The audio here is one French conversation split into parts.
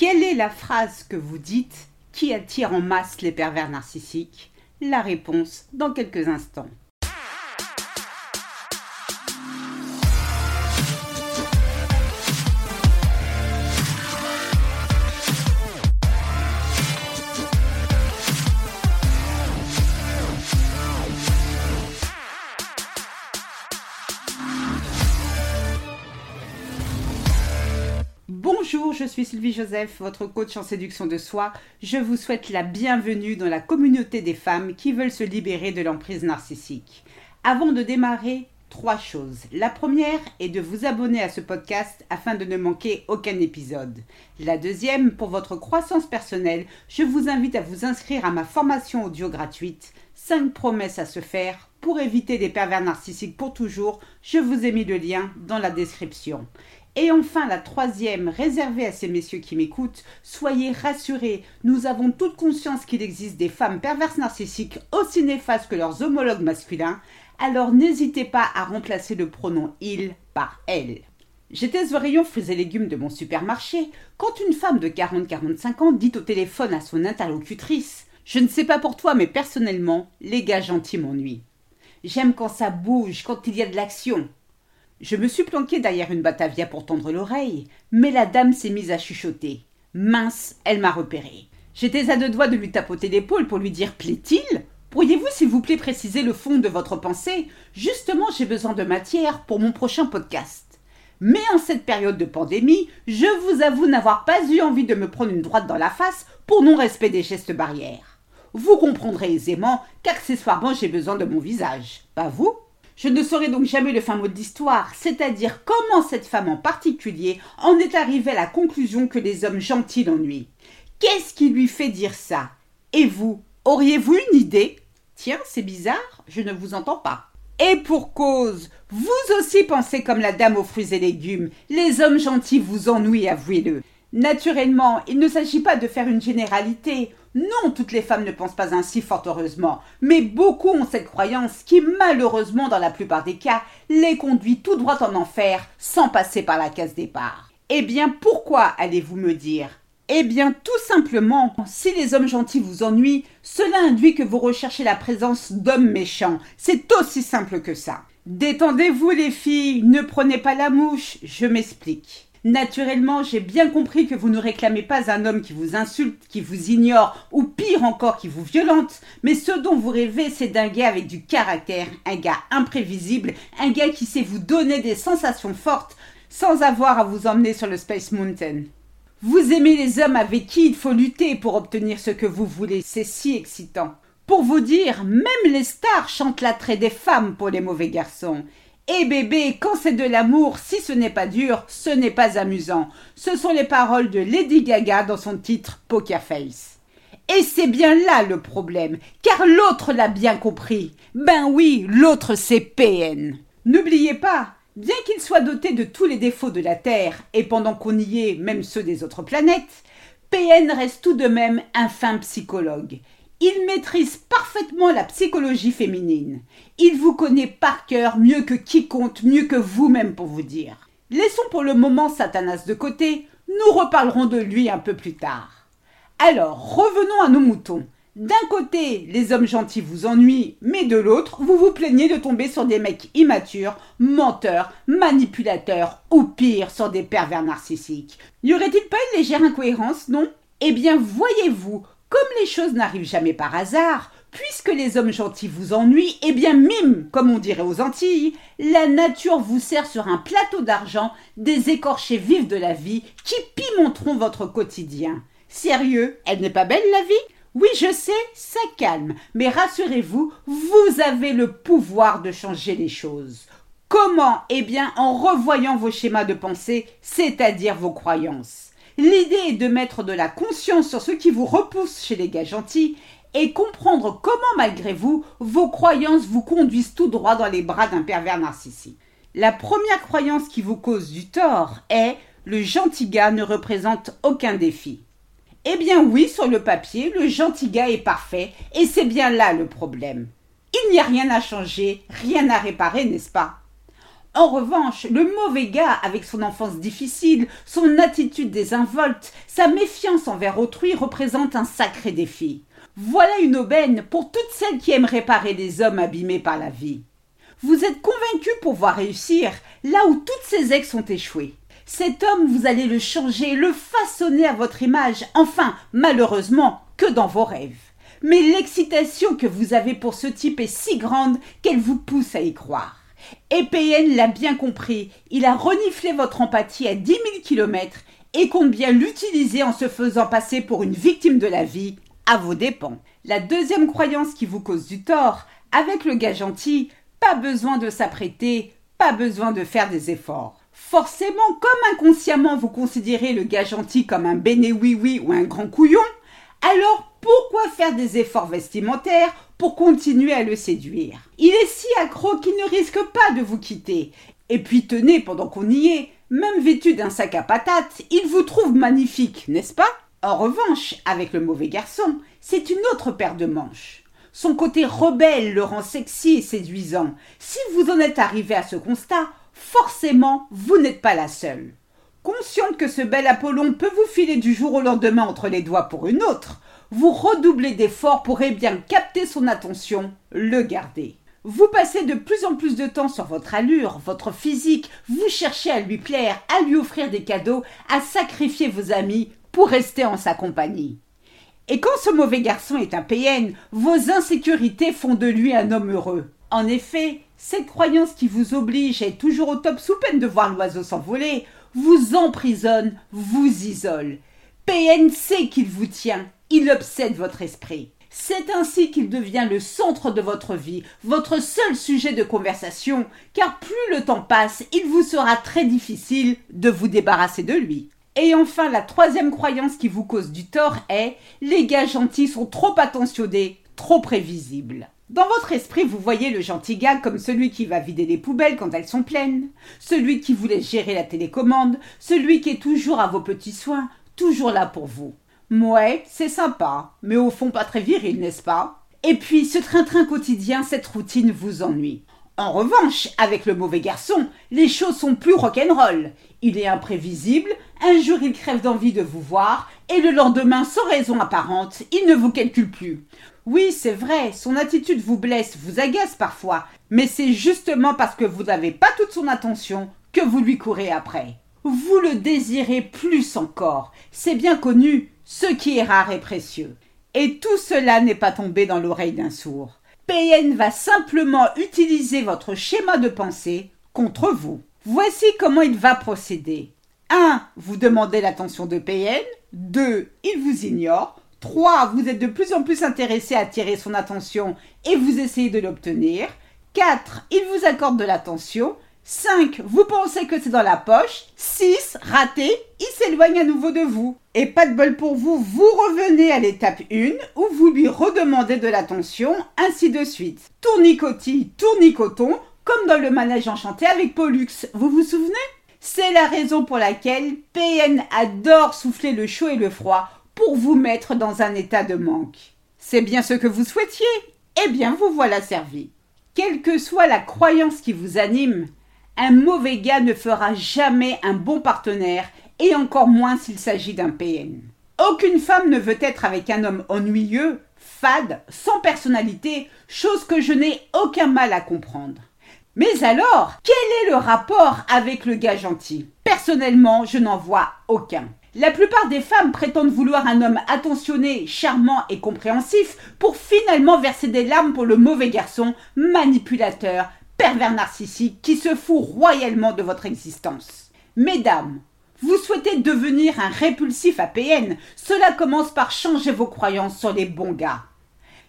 Quelle est la phrase que vous dites qui attire en masse les pervers narcissiques? La réponse dans quelques instants. Bonjour, je suis Sylvie Joseph, votre coach en séduction de soi. Je vous souhaite la bienvenue dans la communauté des femmes qui veulent se libérer de l'emprise narcissique. Avant de démarrer, trois choses. La première est de vous abonner à ce podcast afin de ne manquer aucun épisode. La deuxième, pour votre croissance personnelle, je vous invite à vous inscrire à ma formation audio gratuite 5 promesses à se faire pour éviter des pervers narcissiques pour toujours. Je vous ai mis le lien dans la description. Et enfin, la troisième, réservée à ces messieurs qui m'écoutent, soyez rassurés, nous avons toute conscience qu'il existe des femmes perverses narcissiques aussi néfastes que leurs homologues masculins, alors n'hésitez pas à remplacer le pronom il par elle. J'étais au rayon fruits et légumes de mon supermarché quand une femme de 40-45 ans dit au téléphone à son interlocutrice Je ne sais pas pour toi, mais personnellement, les gars gentils m'ennuient. J'aime quand ça bouge, quand il y a de l'action. Je me suis planqué derrière une Batavia pour tendre l'oreille, mais la dame s'est mise à chuchoter. Mince, elle m'a repéré. J'étais à deux doigts de lui tapoter l'épaule pour lui dire Plaît-il? Pourriez-vous, s'il vous plaît, préciser le fond de votre pensée? Justement, j'ai besoin de matière pour mon prochain podcast. Mais en cette période de pandémie, je vous avoue n'avoir pas eu envie de me prendre une droite dans la face pour non-respect des gestes barrières. Vous comprendrez aisément qu'accessoirement j'ai besoin de mon visage. Pas vous? Je ne saurai donc jamais le fin mot de l'histoire, c'est-à-dire comment cette femme en particulier en est arrivée à la conclusion que les hommes gentils l'ennuient. Qu'est-ce qui lui fait dire ça? Et vous, auriez-vous une idée? Tiens, c'est bizarre, je ne vous entends pas. Et pour cause, vous aussi pensez comme la dame aux fruits et légumes, les hommes gentils vous ennuient, avouez-le. Naturellement, il ne s'agit pas de faire une généralité. Non, toutes les femmes ne pensent pas ainsi, fort heureusement, mais beaucoup ont cette croyance qui, malheureusement, dans la plupart des cas, les conduit tout droit en enfer sans passer par la case départ. Eh bien, pourquoi allez-vous me dire? Eh bien, tout simplement, si les hommes gentils vous ennuient, cela induit que vous recherchez la présence d'hommes méchants. C'est aussi simple que ça. Détendez-vous, les filles, ne prenez pas la mouche, je m'explique. Naturellement, j'ai bien compris que vous ne réclamez pas un homme qui vous insulte, qui vous ignore, ou pire encore, qui vous violente, mais ce dont vous rêvez, c'est d'un gars avec du caractère, un gars imprévisible, un gars qui sait vous donner des sensations fortes, sans avoir à vous emmener sur le Space Mountain. Vous aimez les hommes avec qui il faut lutter pour obtenir ce que vous voulez, c'est si excitant. Pour vous dire, même les stars chantent l'attrait des femmes pour les mauvais garçons. Et bébé, quand c'est de l'amour, si ce n'est pas dur, ce n'est pas amusant. Ce sont les paroles de Lady Gaga dans son titre Poker Face. Et c'est bien là le problème, car l'autre l'a bien compris. Ben oui, l'autre c'est PN. N'oubliez pas, bien qu'il soit doté de tous les défauts de la Terre, et pendant qu'on y est, même ceux des autres planètes, PN reste tout de même un fin psychologue. Il maîtrise parfaitement la psychologie féminine. Il vous connaît par cœur mieux que quiconque, mieux que vous-même pour vous dire. Laissons pour le moment Satanas de côté, nous reparlerons de lui un peu plus tard. Alors, revenons à nos moutons. D'un côté, les hommes gentils vous ennuient, mais de l'autre, vous vous plaignez de tomber sur des mecs immatures, menteurs, manipulateurs, ou pire, sur des pervers narcissiques. Y aurait-il pas une légère incohérence, non? Eh bien, voyez-vous, comme les choses n'arrivent jamais par hasard, puisque les hommes gentils vous ennuient, eh bien mime, comme on dirait aux Antilles, la nature vous sert sur un plateau d'argent des écorchés vifs de la vie qui pimenteront votre quotidien. Sérieux, elle n'est pas belle la vie? Oui, je sais, ça calme, mais rassurez-vous, vous avez le pouvoir de changer les choses. Comment? Eh bien en revoyant vos schémas de pensée, c'est-à-dire vos croyances. L'idée est de mettre de la conscience sur ce qui vous repousse chez les gars gentils et comprendre comment, malgré vous, vos croyances vous conduisent tout droit dans les bras d'un pervers narcissique. La première croyance qui vous cause du tort est le gentil gars ne représente aucun défi. Eh bien oui, sur le papier, le gentil gars est parfait, et c'est bien là le problème. Il n'y a rien à changer, rien à réparer, n'est-ce pas? En revanche, le mauvais gars, avec son enfance difficile, son attitude désinvolte, sa méfiance envers autrui, représente un sacré défi. Voilà une aubaine pour toutes celles qui aiment réparer les hommes abîmés par la vie. Vous êtes convaincu pouvoir réussir là où toutes ces ex ont échoué. Cet homme, vous allez le changer, le façonner à votre image, enfin, malheureusement, que dans vos rêves. Mais l'excitation que vous avez pour ce type est si grande qu'elle vous pousse à y croire. Et PN l'a bien compris, il a reniflé votre empathie à dix mille kilomètres et compte bien l'utiliser en se faisant passer pour une victime de la vie, à vos dépens. La deuxième croyance qui vous cause du tort, avec le gars gentil, pas besoin de s'apprêter, pas besoin de faire des efforts. Forcément, comme inconsciemment vous considérez le gars gentil comme un béné oui oui ou un grand couillon, alors pourquoi faire des efforts vestimentaires pour continuer à le séduire? Il est si accro qu'il ne risque pas de vous quitter. Et puis tenez, pendant qu'on y est, même vêtu d'un sac à patates, il vous trouve magnifique, n'est-ce pas? En revanche, avec le mauvais garçon, c'est une autre paire de manches. Son côté rebelle le rend sexy et séduisant. Si vous en êtes arrivé à ce constat, forcément, vous n'êtes pas la seule. Consciente que ce bel Apollon peut vous filer du jour au lendemain entre les doigts pour une autre, vous redoublez d'efforts pour eh bien capter son attention, le garder. Vous passez de plus en plus de temps sur votre allure, votre physique, vous cherchez à lui plaire, à lui offrir des cadeaux, à sacrifier vos amis pour rester en sa compagnie. Et quand ce mauvais garçon est un PN, vos insécurités font de lui un homme heureux. En effet, cette croyance qui vous oblige à être toujours au top sous peine de voir l'oiseau s'envoler, vous emprisonne, vous isole. PN sait qu'il vous tient, il obsède votre esprit. C'est ainsi qu'il devient le centre de votre vie, votre seul sujet de conversation, car plus le temps passe, il vous sera très difficile de vous débarrasser de lui. Et enfin, la troisième croyance qui vous cause du tort est les gars gentils sont trop attentionnés, trop prévisibles. Dans votre esprit, vous voyez le gentil gars comme celui qui va vider les poubelles quand elles sont pleines, celui qui vous laisse gérer la télécommande, celui qui est toujours à vos petits soins, toujours là pour vous. Mouais, c'est sympa, mais au fond pas très viril, n'est-ce pas? Et puis, ce train-train quotidien, cette routine vous ennuie. En revanche, avec le mauvais garçon, les choses sont plus rock'n'roll. Il est imprévisible, un jour il crève d'envie de vous voir, et le lendemain, sans raison apparente, il ne vous calcule plus. Oui, c'est vrai, son attitude vous blesse, vous agace parfois, mais c'est justement parce que vous n'avez pas toute son attention que vous lui courez après. Vous le désirez plus encore, c'est bien connu, ce qui est rare et précieux. Et tout cela n'est pas tombé dans l'oreille d'un sourd. PN va simplement utiliser votre schéma de pensée contre vous. Voici comment il va procéder. 1. Vous demandez l'attention de PN. 2. Il vous ignore. 3. Vous êtes de plus en plus intéressé à attirer son attention et vous essayez de l'obtenir. 4. Il vous accorde de l'attention. 5. Vous pensez que c'est dans la poche. 6. Raté. Il s'éloigne à nouveau de vous. Et pas de bol pour vous, vous revenez à l'étape 1 où vous lui redemandez de l'attention, ainsi de suite. Tournicotis, tournicoton, comme dans le manège enchanté avec Pollux. Vous vous souvenez? C'est la raison pour laquelle PN adore souffler le chaud et le froid pour vous mettre dans un état de manque. C'est bien ce que vous souhaitiez Eh bien, vous voilà servi. Quelle que soit la croyance qui vous anime, un mauvais gars ne fera jamais un bon partenaire et encore moins s'il s'agit d'un PN. Aucune femme ne veut être avec un homme ennuyeux, fade, sans personnalité, chose que je n'ai aucun mal à comprendre. Mais alors, quel est le rapport avec le gars gentil? Personnellement, je n'en vois aucun. La plupart des femmes prétendent vouloir un homme attentionné, charmant et compréhensif pour finalement verser des larmes pour le mauvais garçon, manipulateur, pervers narcissique qui se fout royalement de votre existence. Mesdames, vous souhaitez devenir un répulsif APN, cela commence par changer vos croyances sur les bons gars.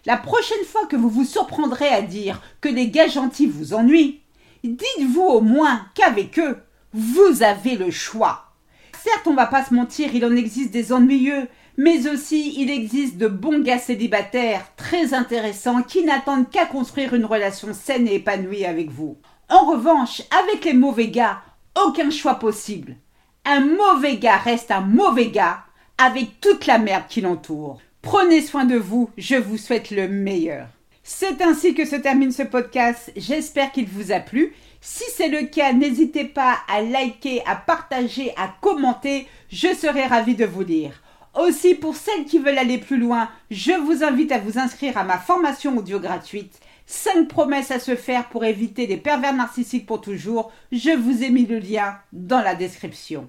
La prochaine fois que vous vous surprendrez à dire que les gars gentils vous ennuient, dites-vous au moins qu'avec eux, vous avez le choix. Certes, on va pas se mentir, il en existe des ennuyeux, mais aussi il existe de bons gars célibataires très intéressants qui n'attendent qu'à construire une relation saine et épanouie avec vous. En revanche, avec les mauvais gars, aucun choix possible. Un mauvais gars reste un mauvais gars avec toute la merde qui l'entoure. Prenez soin de vous, je vous souhaite le meilleur. C'est ainsi que se termine ce podcast. J'espère qu'il vous a plu. Si c'est le cas, n'hésitez pas à liker, à partager, à commenter. Je serai ravie de vous lire. Aussi, pour celles qui veulent aller plus loin, je vous invite à vous inscrire à ma formation audio gratuite. 5 promesses à se faire pour éviter les pervers narcissiques pour toujours. Je vous ai mis le lien dans la description.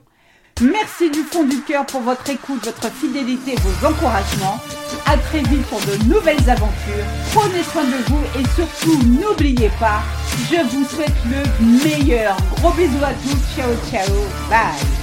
Merci du fond du cœur pour votre écoute, votre fidélité, vos encouragements. À très vite pour de nouvelles aventures. Prenez soin de vous et surtout n'oubliez pas, je vous souhaite le meilleur. Gros bisous à tous. Ciao ciao. Bye.